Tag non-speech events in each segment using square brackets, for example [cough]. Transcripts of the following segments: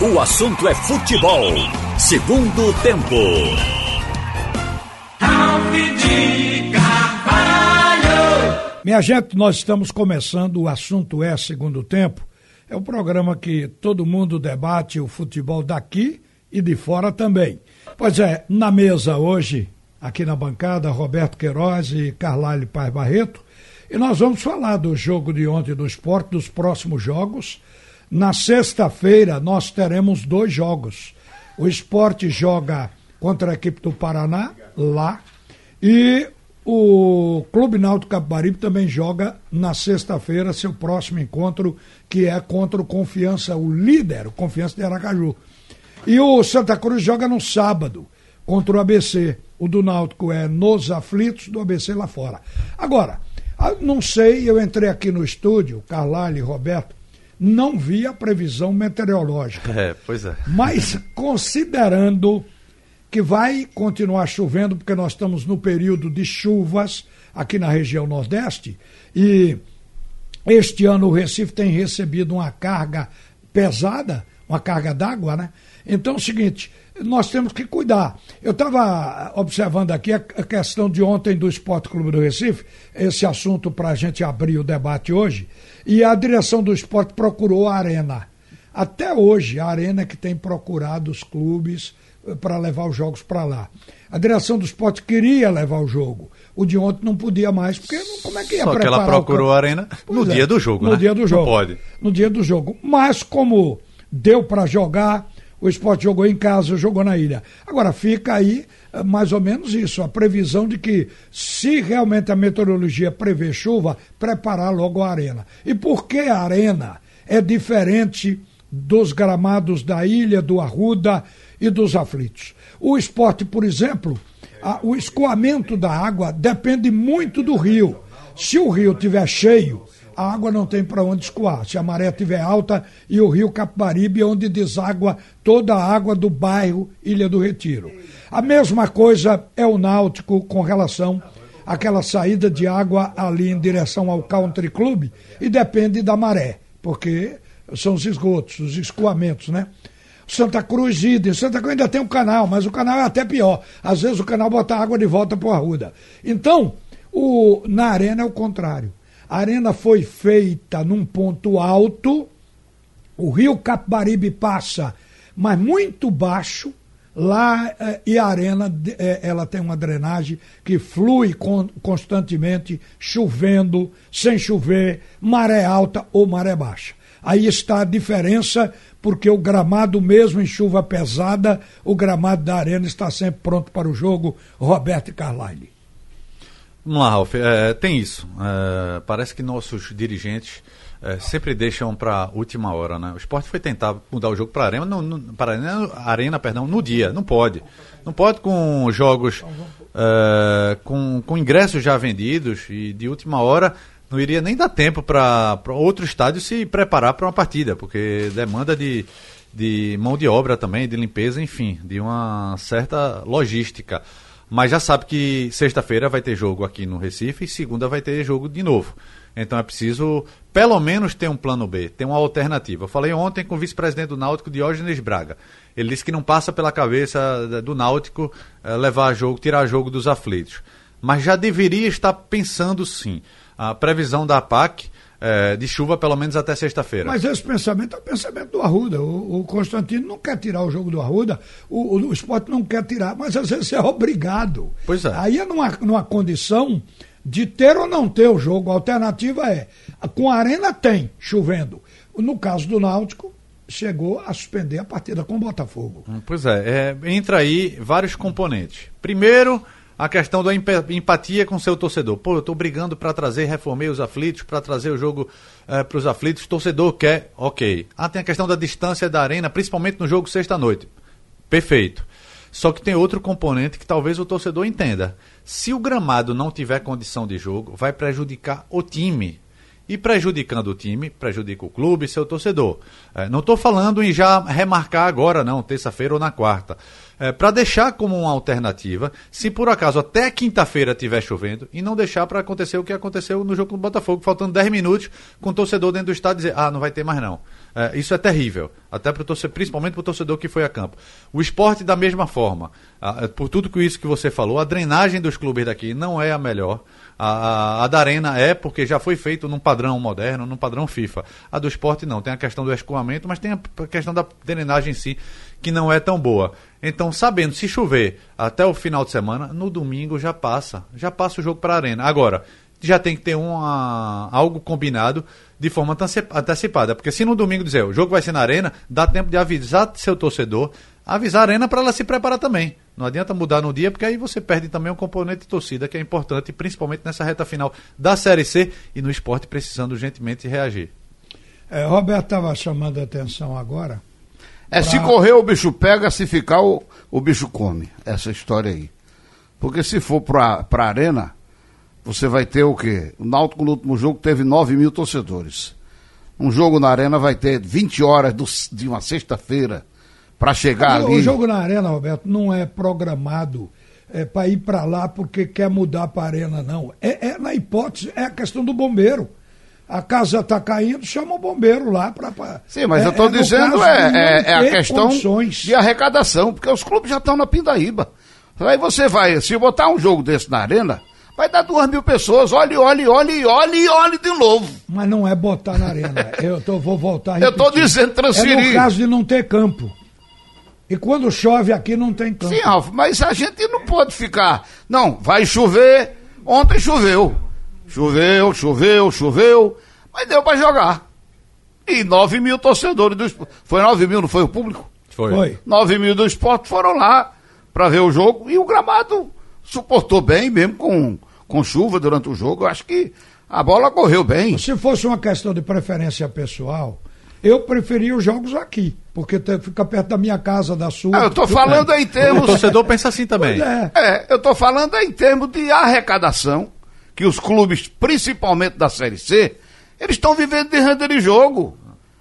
O assunto é futebol. Segundo tempo. Minha gente, nós estamos começando. O assunto é Segundo Tempo. É um programa que todo mundo debate o futebol daqui e de fora também. Pois é, na mesa hoje, aqui na bancada, Roberto Queiroz e Carlyle Paz Barreto. E nós vamos falar do jogo de ontem do esporte, dos próximos jogos. Na sexta-feira nós teremos dois jogos. O esporte joga contra a equipe do Paraná, lá, e o Clube Náutico Capibaribe também joga na sexta-feira seu próximo encontro, que é contra o Confiança, o líder, o Confiança de Aracaju. E o Santa Cruz joga no sábado contra o ABC. O do Náutico é nos aflitos, do ABC lá fora. Agora, ah, não sei, eu entrei aqui no estúdio, Carlalho e Roberto, não vi a previsão meteorológica. É, pois é. Mas considerando que vai continuar chovendo, porque nós estamos no período de chuvas aqui na região Nordeste, e este ano o Recife tem recebido uma carga pesada, uma carga d'água, né? Então é o seguinte, nós temos que cuidar. Eu estava observando aqui a questão de ontem do Esporte Clube do Recife, esse assunto para a gente abrir o debate hoje, e a direção do esporte procurou a Arena. Até hoje, a Arena é que tem procurado os clubes eh, para levar os jogos para lá. A direção do esporte queria levar o jogo. O de ontem não podia mais, porque como é que ia Só que ela procurou a Arena no pois dia é, do jogo, no né? dia do jogo. Não pode. No dia do jogo. Mas como deu para jogar, o esporte jogou em casa, jogou na ilha. Agora fica aí eh, mais ou menos isso, a previsão de que, se realmente a meteorologia prevê chuva, preparar logo a arena. E por que a arena é diferente dos gramados da ilha, do Arruda e dos aflitos? O esporte, por exemplo, a, o escoamento da água depende muito do rio. Se o rio estiver cheio, a água não tem para onde escoar. Se a maré estiver alta e o rio Capibaribe onde deságua toda a água do bairro Ilha do Retiro. A mesma coisa é o Náutico com relação àquela saída de água ali em direção ao Country Club e depende da maré, porque são os esgotos, os escoamentos, né? Santa Cruz idem. Santa Cruz ainda tem um canal, mas o canal é até pior. Às vezes o canal bota água de volta para o Arruda. Então, o, na arena é o contrário. A arena foi feita num ponto alto, o rio Capibaribe passa, mas muito baixo, lá eh, e a arena eh, ela tem uma drenagem que flui con constantemente, chovendo, sem chover, maré alta ou maré baixa. Aí está a diferença, porque o gramado, mesmo em chuva pesada, o gramado da arena está sempre pronto para o jogo. Roberto Carlyle. Vamos lá, Ralf. É, tem isso. É, parece que nossos dirigentes é, sempre deixam para última hora, né? O esporte foi tentar mudar o jogo para arena, para arena, arena, perdão, no dia. Não pode. Não pode com jogos é, com, com ingressos já vendidos e de última hora não iria nem dar tempo para outro estádio se preparar para uma partida, porque demanda de, de mão de obra também, de limpeza, enfim, de uma certa logística. Mas já sabe que sexta-feira vai ter jogo aqui no Recife e segunda vai ter jogo de novo. Então é preciso, pelo menos, ter um plano B, ter uma alternativa. Eu falei ontem com o vice-presidente do Náutico, Diógenes Braga. Ele disse que não passa pela cabeça do Náutico eh, levar jogo, tirar jogo dos aflitos. Mas já deveria estar pensando sim. A previsão da APAC é, de chuva pelo menos até sexta-feira. Mas esse pensamento é o pensamento do Arruda. O, o Constantino não quer tirar o jogo do Arruda, o, o, o esporte não quer tirar, mas às vezes é obrigado. Pois é. Aí é numa, numa condição de ter ou não ter o jogo. A alternativa é, com a arena tem, chovendo. No caso do Náutico, chegou a suspender a partida com o Botafogo. Pois é, é entra aí vários componentes. Primeiro, a questão da empatia com seu torcedor. Pô, eu estou brigando para trazer, reformei os aflitos, para trazer o jogo é, para os aflitos. Torcedor quer, ok. Ah, tem a questão da distância da arena, principalmente no jogo sexta-noite. Perfeito. Só que tem outro componente que talvez o torcedor entenda. Se o gramado não tiver condição de jogo, vai prejudicar o time. E prejudicando o time, prejudica o clube e seu torcedor. É, não estou falando em já remarcar agora, não, terça-feira ou na quarta. É, para deixar como uma alternativa, se por acaso até quinta-feira estiver chovendo, e não deixar para acontecer o que aconteceu no jogo do Botafogo, faltando 10 minutos, com o torcedor dentro do estádio dizer, ah, não vai ter mais não. É, isso é terrível, até pro torcedor, principalmente para o torcedor que foi a campo. O esporte, da mesma forma, é, por tudo que isso que você falou, a drenagem dos clubes daqui não é a melhor. A, a, a, da Arena é porque já foi feito num padrão moderno, num padrão FIFA. A do esporte não. Tem a questão do escoamento, mas tem a questão da drenagem em si, que não é tão boa. Então, sabendo, se chover até o final de semana, no domingo já passa. Já passa o jogo para a Arena. Agora, já tem que ter uma, algo combinado de forma antecipada. Porque se no domingo dizer o jogo vai ser na Arena, dá tempo de avisar seu torcedor, avisar a Arena para ela se preparar também. Não adianta mudar no dia, porque aí você perde também um componente de torcida que é importante, principalmente nessa reta final da Série C e no esporte precisando urgentemente reagir. É, Roberto estava chamando a atenção agora. É, pra... se correr o bicho pega, se ficar o, o bicho come. Essa história aí. Porque se for para a arena, você vai ter o quê? O Náutico no último jogo teve 9 mil torcedores. Um jogo na arena vai ter 20 horas do, de uma sexta-feira para chegar ali. O jogo na Arena, Roberto, não é programado é, para ir para lá porque quer mudar para Arena, não. É, é, na hipótese, é a questão do bombeiro. A casa está caindo, chama o bombeiro lá para. Sim, mas é, eu estou é, dizendo é, é, é, a questão condições. de arrecadação, porque os clubes já estão na pindaíba. Aí você vai, se botar um jogo desse na arena, vai dar duas mil pessoas. Olhe, olhe, olhe, olhe, olhe de novo. Mas não é botar na arena. [laughs] eu tô, vou voltar Eu estou dizendo transferir. É no caso de não ter campo. E quando chove aqui não tem campo. Sim, Alfa, mas a gente não pode ficar. Não, vai chover. Ontem choveu. Choveu, choveu, choveu. Mas deu para jogar. E 9 mil torcedores do esporte. Foi 9 mil, não foi o público? Foi. foi. 9 mil do esporte foram lá para ver o jogo. E o gramado suportou bem, mesmo com, com chuva durante o jogo. Eu acho que a bola correu bem. Se fosse uma questão de preferência pessoal, eu preferia os jogos aqui, porque fica perto da minha casa, da sua. Ah, eu estou falando em termos. O torcedor pensa assim também. É. é. eu estou falando em termos de arrecadação, que os clubes, principalmente da Série C, eles estão vivendo de renda de jogo.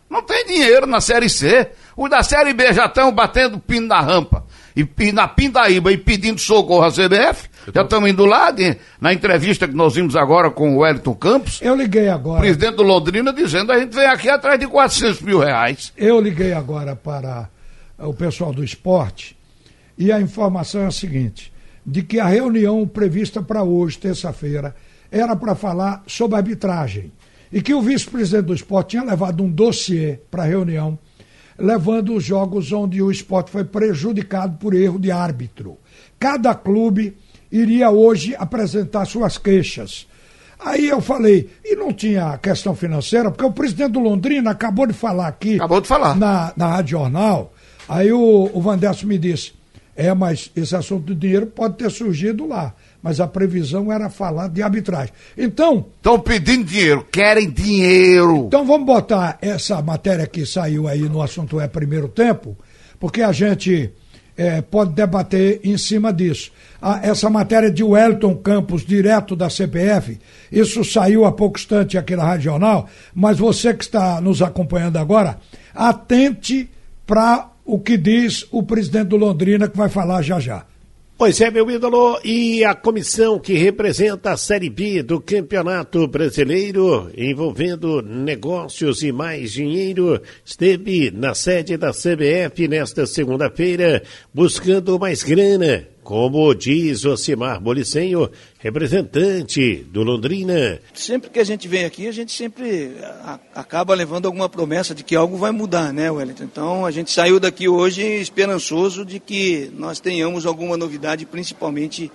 Não tem dinheiro na Série C. Os da Série B já estão batendo pino na rampa e, e na Pindaíba e pedindo socorro à CBF. Já estamos indo lá, de, na entrevista que nós vimos agora com o Wellington Campos. Eu liguei agora. Presidente do Londrina dizendo a gente vem aqui atrás de 400 mil reais. Eu liguei agora para o pessoal do esporte e a informação é a seguinte: de que a reunião prevista para hoje, terça-feira, era para falar sobre arbitragem. E que o vice-presidente do esporte tinha levado um dossiê para a reunião, levando os jogos onde o esporte foi prejudicado por erro de árbitro. Cada clube iria hoje apresentar suas queixas. Aí eu falei, e não tinha questão financeira, porque o presidente do Londrina acabou de falar aqui. Acabou de falar. Na, na Rádio Jornal. Aí o, o Vanderson me disse: é, mas esse assunto do dinheiro pode ter surgido lá. Mas a previsão era falar de arbitragem. Então. Estão pedindo dinheiro, querem dinheiro. Então vamos botar essa matéria que saiu aí no assunto é primeiro tempo, porque a gente é, pode debater em cima disso. Ah, essa matéria de Wellington Campos, direto da CPF, isso saiu há pouco instante aqui na Rádio Jornal, mas você que está nos acompanhando agora, atente para o que diz o presidente do Londrina, que vai falar já já. Pois é, meu ídolo, e a comissão que representa a Série B do Campeonato Brasileiro, envolvendo negócios e mais dinheiro, esteve na sede da CBF nesta segunda-feira, buscando mais grana como diz Osimar Bolicenho, representante do Londrina. Sempre que a gente vem aqui, a gente sempre acaba levando alguma promessa de que algo vai mudar, né, Wellington? Então a gente saiu daqui hoje esperançoso de que nós tenhamos alguma novidade, principalmente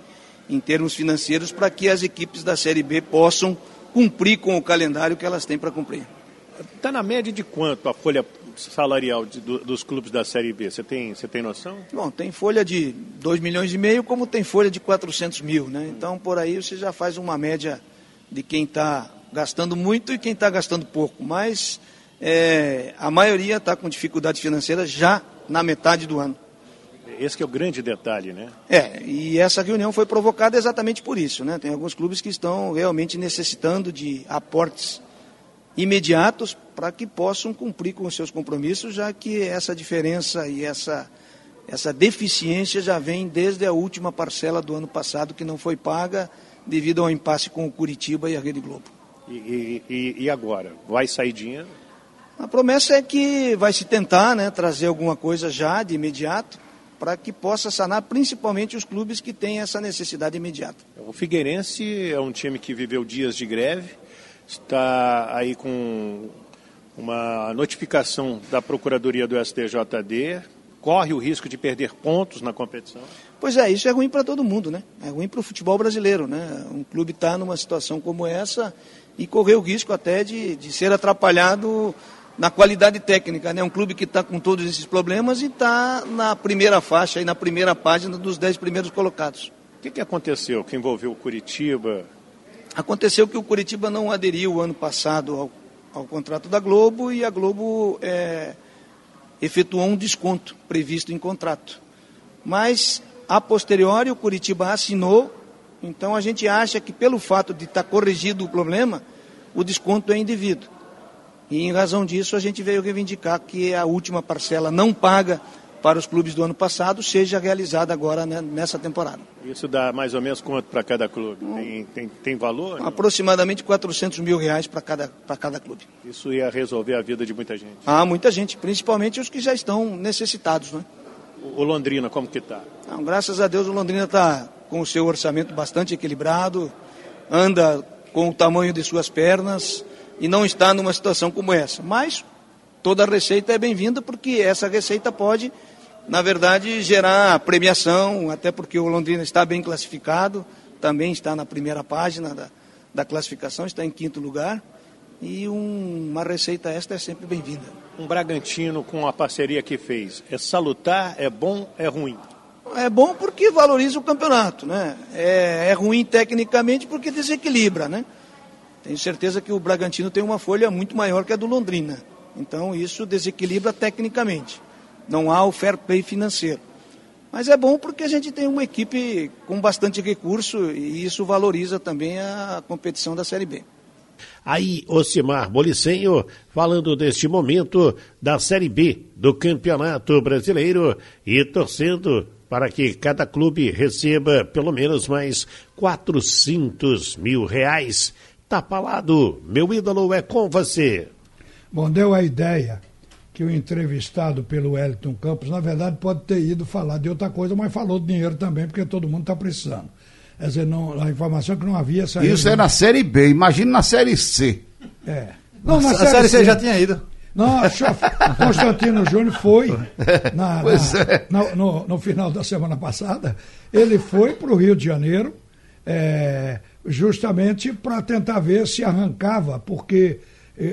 em termos financeiros, para que as equipes da Série B possam cumprir com o calendário que elas têm para cumprir. Está na média de quanto a folha salarial de, do, dos clubes da Série B? Você tem, você tem noção? Bom, tem folha de 2 milhões e meio, como tem folha de 400 mil, né? Então, por aí você já faz uma média de quem está gastando muito e quem está gastando pouco. Mas é, a maioria está com dificuldade financeira já na metade do ano. Esse é o grande detalhe, né? É, e essa reunião foi provocada exatamente por isso, né? Tem alguns clubes que estão realmente necessitando de aportes imediatos para que possam cumprir com os seus compromissos, já que essa diferença e essa essa deficiência já vem desde a última parcela do ano passado que não foi paga devido ao impasse com o Curitiba e a Rede Globo. E, e, e agora? Vai sair dinheiro? A promessa é que vai se tentar né, trazer alguma coisa já de imediato para que possa sanar principalmente os clubes que têm essa necessidade imediata. O Figueirense é um time que viveu dias de greve, está aí com uma notificação da Procuradoria do STJD, corre o risco de perder pontos na competição? Pois é, isso é ruim para todo mundo, né? É ruim para o futebol brasileiro, né? Um clube está numa situação como essa e correr o risco até de, de ser atrapalhado na qualidade técnica, né? Um clube que está com todos esses problemas e está na primeira faixa e na primeira página dos dez primeiros colocados. O que, que aconteceu que envolveu o Curitiba? Aconteceu que o Curitiba não aderiu ano passado ao, ao contrato da Globo e a Globo é, efetuou um desconto previsto em contrato. Mas, a posteriori, o Curitiba assinou, então a gente acha que pelo fato de estar corrigido o problema, o desconto é indevido. E em razão disso, a gente veio reivindicar que a última parcela não paga para os clubes do ano passado seja realizada agora né, nessa temporada. Isso dá mais ou menos quanto para cada clube? Tem, tem, tem valor? Aproximadamente 400 mil reais para cada, cada clube. Isso ia resolver a vida de muita gente? Ah, muita gente, principalmente os que já estão necessitados. Né? O Londrina, como que está? Graças a Deus o Londrina está com o seu orçamento bastante equilibrado, anda com o tamanho de suas pernas, e não está numa situação como essa. Mas toda receita é bem-vinda porque essa receita pode, na verdade, gerar premiação, até porque o Londrina está bem classificado, também está na primeira página da, da classificação, está em quinto lugar. E um, uma receita esta é sempre bem-vinda. Um Bragantino com a parceria que fez, é salutar, é bom, é ruim? É bom porque valoriza o campeonato, né? É, é ruim tecnicamente porque desequilibra, né? Tenho certeza que o Bragantino tem uma folha muito maior que a do Londrina. Então isso desequilibra tecnicamente. Não há o fair play financeiro. Mas é bom porque a gente tem uma equipe com bastante recurso e isso valoriza também a competição da Série B. Aí, Ocimar Bolicenho, falando deste momento da Série B do Campeonato Brasileiro e torcendo para que cada clube receba pelo menos mais 400 mil reais Tá falado, meu ídolo é com você. Bom, deu a ideia que o entrevistado pelo Wellington Campos, na verdade, pode ter ido falar de outra coisa, mas falou de dinheiro também, porque todo mundo está precisando. Quer dizer, não, a informação é que não havia saído. Isso é na Série B, imagina na Série C. É. Não, na a série, série C, C já tinha ido. Não, Constantino Júnior foi [laughs] na, na, é. na, no, no, final da semana passada. Ele foi para o Rio de Janeiro. É, justamente para tentar ver se arrancava, porque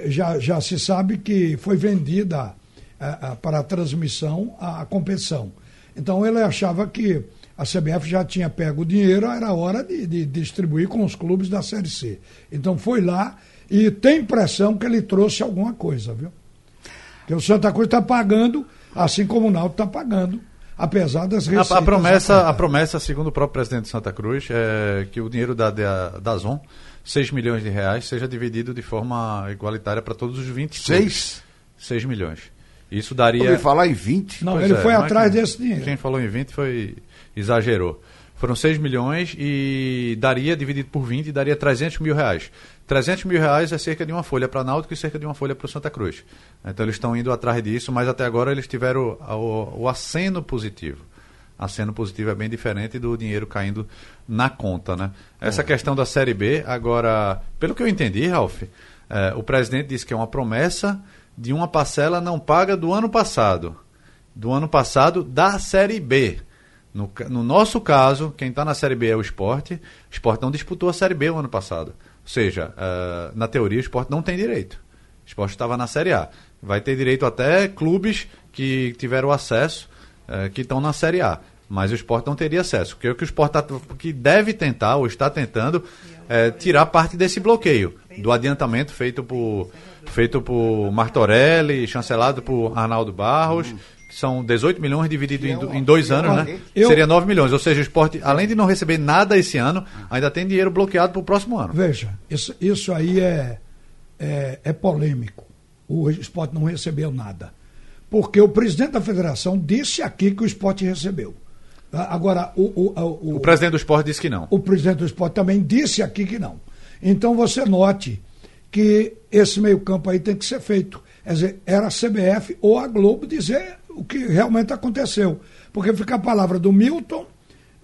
já, já se sabe que foi vendida a, a, para a transmissão a, a, competição. Então ele achava que a CBF já tinha pego o dinheiro, era hora de, de distribuir com os clubes da Série C. Então foi lá e tem impressão que ele trouxe alguma coisa, viu? Que o Santa Cruz está pagando, assim como o Náutico está pagando apesar das receitas. A, a promessa, a promessa, segundo o próprio presidente de Santa Cruz, é que o dinheiro da, da, da ZON, 6 milhões de reais, seja dividido de forma igualitária para todos os 20 6? 6 milhões. Isso daria. Ele falar em 20? Não, pois ele é, foi atrás desse dinheiro. Quem falou em 20 foi. exagerou. Foram 6 milhões e daria, dividido por 20, daria 300 mil reais. 300 mil reais é cerca de uma folha para Náutico e cerca de uma folha para o Santa Cruz. Então eles estão indo atrás disso, mas até agora eles tiveram o, o aceno positivo. Aceno positivo é bem diferente do dinheiro caindo na conta, né? Essa é. questão da Série B, agora, pelo que eu entendi, Ralf, é, o presidente disse que é uma promessa de uma parcela não paga do ano passado. Do ano passado da Série B. No, no nosso caso, quem está na Série B é o esporte. O esporte não disputou a Série B o ano passado. Ou seja, uh, na teoria o esporte não tem direito. O esporte estava na Série A. Vai ter direito até clubes que tiveram acesso, que estão na Série A. Mas o esporte não teria acesso. Porque o que o esporte tá, que deve tentar, ou está tentando, é tirar parte desse bloqueio do adiantamento feito por, feito por Martorelli, chancelado por Arnaldo Barros que são 18 milhões dividido em, em dois anos, né? Eu... Seria 9 milhões. Ou seja, o esporte, além de não receber nada esse ano, ainda tem dinheiro bloqueado para o próximo ano. Veja, isso, isso aí é, é, é polêmico. O esporte não recebeu nada. porque o presidente da federação disse aqui que o esporte recebeu. Ah, Agora, o, o, o, O presidente do esporte disse que não. o presidente do esporte também disse aqui que não. Então você note que esse meio-campo aí tem que ser feito. Quer dizer, era a CBF ou a Globo dizer o que realmente aconteceu. Porque fica a palavra do Milton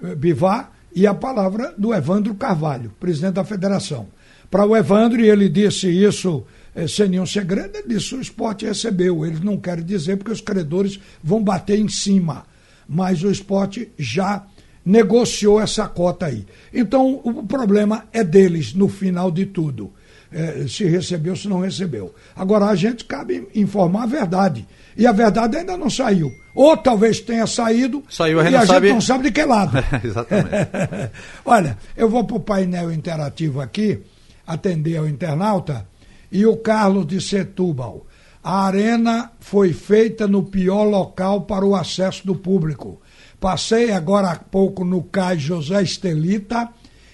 eh, Bivar e a palavra do Evandro Carvalho, presidente da federação. Para o Evandro, e ele disse isso eh, sem nenhum segredo, ele disse: o esporte recebeu. Eles não querem dizer porque os credores vão bater em cima. Mas o esporte já negociou essa cota aí. Então, o problema é deles no final de tudo. Eh, se recebeu, se não recebeu. Agora, a gente cabe informar a verdade. E a verdade ainda não saiu. Ou talvez tenha saído Saiu, a gente e a não gente sabe- não sabe de que lado. [laughs] Exatamente. [laughs] Olha, eu vou para o painel interativo aqui, atender ao internauta, e o Carlos de Setúbal. A arena foi feita no pior local para o acesso do público. Passei agora há pouco no cais José Estelita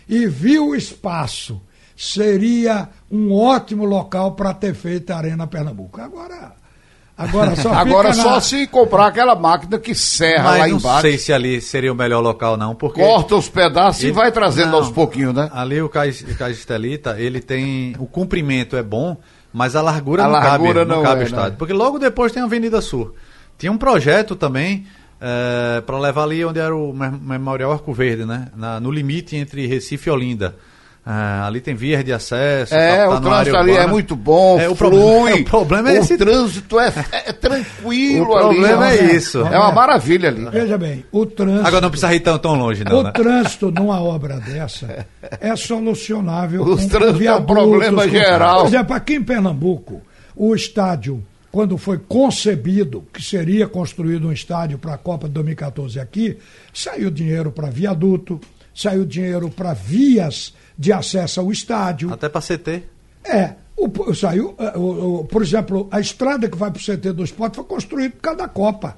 e vi o espaço. Seria um ótimo local para ter feito a Arena Pernambuco. Agora, agora só [laughs] Agora fica só na- se comprar aquela máquina que serra lá Mas não embaixo, sei se ali seria o melhor local, não, porque. corta os pedaços e Ele- vai trazendo Não. aos pouquinhos, né? Ali o Cais, o Cais Estelita, ele tem. O comprimento é bom, mas a largura A não largura cabe, não, não cabe é, estádio. né? Porque logo depois tem a Avenida Sul. Tinha um projeto também para levar ali onde era o Mem- Memorial Arco Verde, né? Na- no limite entre Recife e Olinda. Ah, ali tem vias de acesso. É, tá- tá o trânsito ali é muito bom, É, o flui. problema- [laughs] o problema é o esse- trânsito é, é tranquilo [laughs] O problema ali. é isso. É uma maravilha ali. Veja bem, o trânsito. Agora não precisa ir tão, tão longe, não, o né? trânsito numa obra dessa é solucionável. [laughs] Com trânsitos é um problema com- geral. Por exemplo, aqui em Pernambuco, o estádio, quando foi concebido que seria construído um estádio para a Copa de 2014 aqui, saiu dinheiro para viaduto, saiu dinheiro para vias de acesso ao estádio. Até para CT. É. O, saiu, eh, o- o- por exemplo, a estrada que vai para o CT do esporte foi construída por causa da Copa.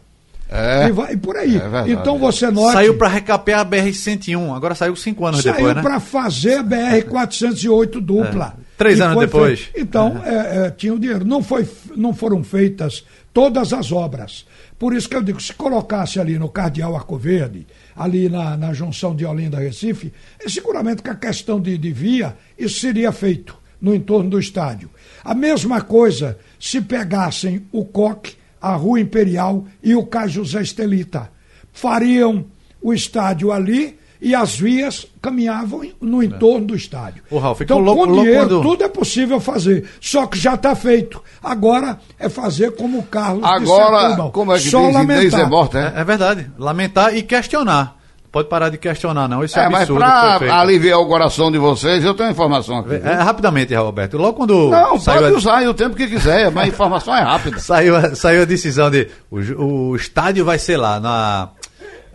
É. E, vai, e por aí. É verdade. então você nota. Saiu para recapear a BR-101. Agora saiu cinco anos Saiu depois, né? para fazer a BR-408 dupla. É. Três anos depois. feito. Então, é, é, tinha o dinheiro. Não, foi, não foram feitas todas as obras. Por isso que eu digo, se colocasse ali no Cardeal Arco Verde, ali na, na junção de Olinda Recife, é seguramente que a questão de, de via, isso seria feito no entorno do estádio. A mesma coisa se pegassem o Coque, a Rua Imperial e o Cais José Estelita. Fariam o estádio ali e as vias caminhavam no entorno do estádio. Ô, Ralf, então, com louco dinheiro, quando- tudo é possível fazer. Só que já está feito. Agora é fazer como o Carlos Agora, Setúbal. como é que Só diz, Inês é lamentar. morta, é? É, é verdade. Lamentar e questionar. Pode parar de questionar, não. Isso é, É, mas absurdo. foi pra aliviar o coração de vocês, eu tenho informação aqui. É, rapidamente, Roberto. Logo quando Não, saiu, pode a, usar aí o tempo que quiser, mas a informação é rápida. [laughs] saiu, a, saiu a decisão de o, o estádio vai ser lá na,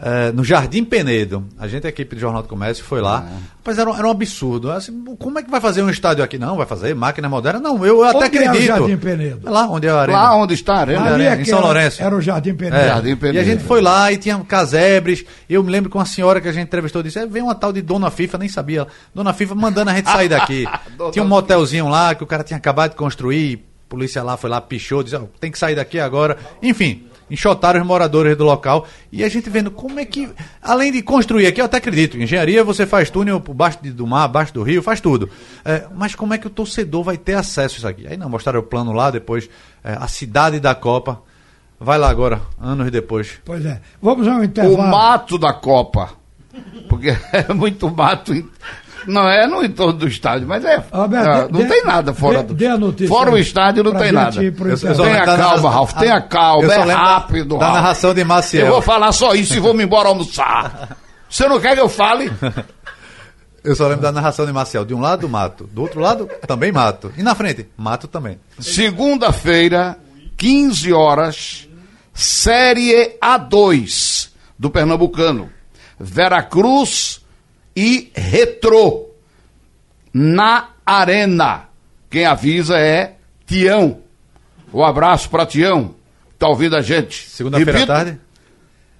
eh, no Jardim Penedo. A gente, a equipe do Jornal do Comércio, foi lá. Mas era, um- era um absurdo. Assim, como é que vai fazer um estádio aqui? Não, vai fazer máquina moderna? Não, eu até Onde é o acredito. Jardim Penedo? É lá onde é a arena. Lá onde está a arena. Ali Arena, é em São era, Lourenço. Era o Jardim Penedo. É, Jardim E a Penedo. gente foi lá e tinha casebres. Eu me lembro que uma senhora que a gente entrevistou disse: "É, vem uma tal de Dona FIFA, nem sabia. Dona FIFA mandando a gente sair daqui. [laughs] Tinha um motelzinho lá que o cara tinha acabado de construir. A polícia lá foi lá, pichou, disse: "Ó, tem que sair daqui agora. Enfim. Enxotaram os moradores do local e a gente vendo como é que, além de construir aqui, eu até acredito, engenharia você faz túnel por baixo de- do mar, abaixo do rio, faz tudo. É, mas como é que o torcedor vai ter acesso a isso aqui? Aí não, mostraram o plano lá, depois é, a cidade da Copa. Vai lá agora, anos depois. Pois é. Vamos ao O intervalo. mato da Copa. Porque [laughs] é muito mato. Não é no entorno do estádio, mas é. Roberto, é, dê- não tem nada fora dê- do. dê a notícia fora o estádio não tem nada. Tenha calma, Ralf, tenha calma, Eu só é da- rápido. da Ralf. narração de Maciel. Eu vou falar só isso e vou me embora almoçar. Você não quer que eu fale? [laughs] Eu só lembro da narração de Marcel. De um lado, mato. Do outro lado, também mato. E na frente, mato também. Segunda-feira, 15 horas, Série A2 do Pernambucano. Veracruz e Retrô. Na Arena. Quem avisa é Tião. Um abraço para Tião. Tá ouvindo a gente? Segunda-feira à Repito, tarde.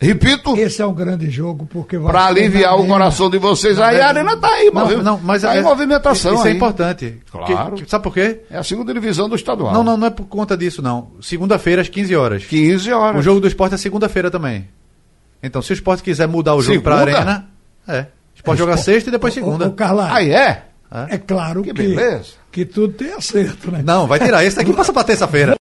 Repito, Esse é um grande jogo, porque vai para ser aliviar o coração de vocês, aí a arena tá aí, Não, não, mas tá é- em movimentação Isso é aí. importante. Claro. Que- que- sabe por quê? É a segunda divisão do estadual. Não, não, não é por conta disso, não. Segunda-feira, às 15 horas. 15 horas. O jogo do esporte é segunda-feira também. Então, se o esporte quiser mudar o jogo Segunda? pra arena, é. O esporte joga sexta e depois segunda. o Carlai, Aí é? é claro Que que, que tudo tem acerto, né? Não, vai tirar. Esse daqui passa pra terça-feira.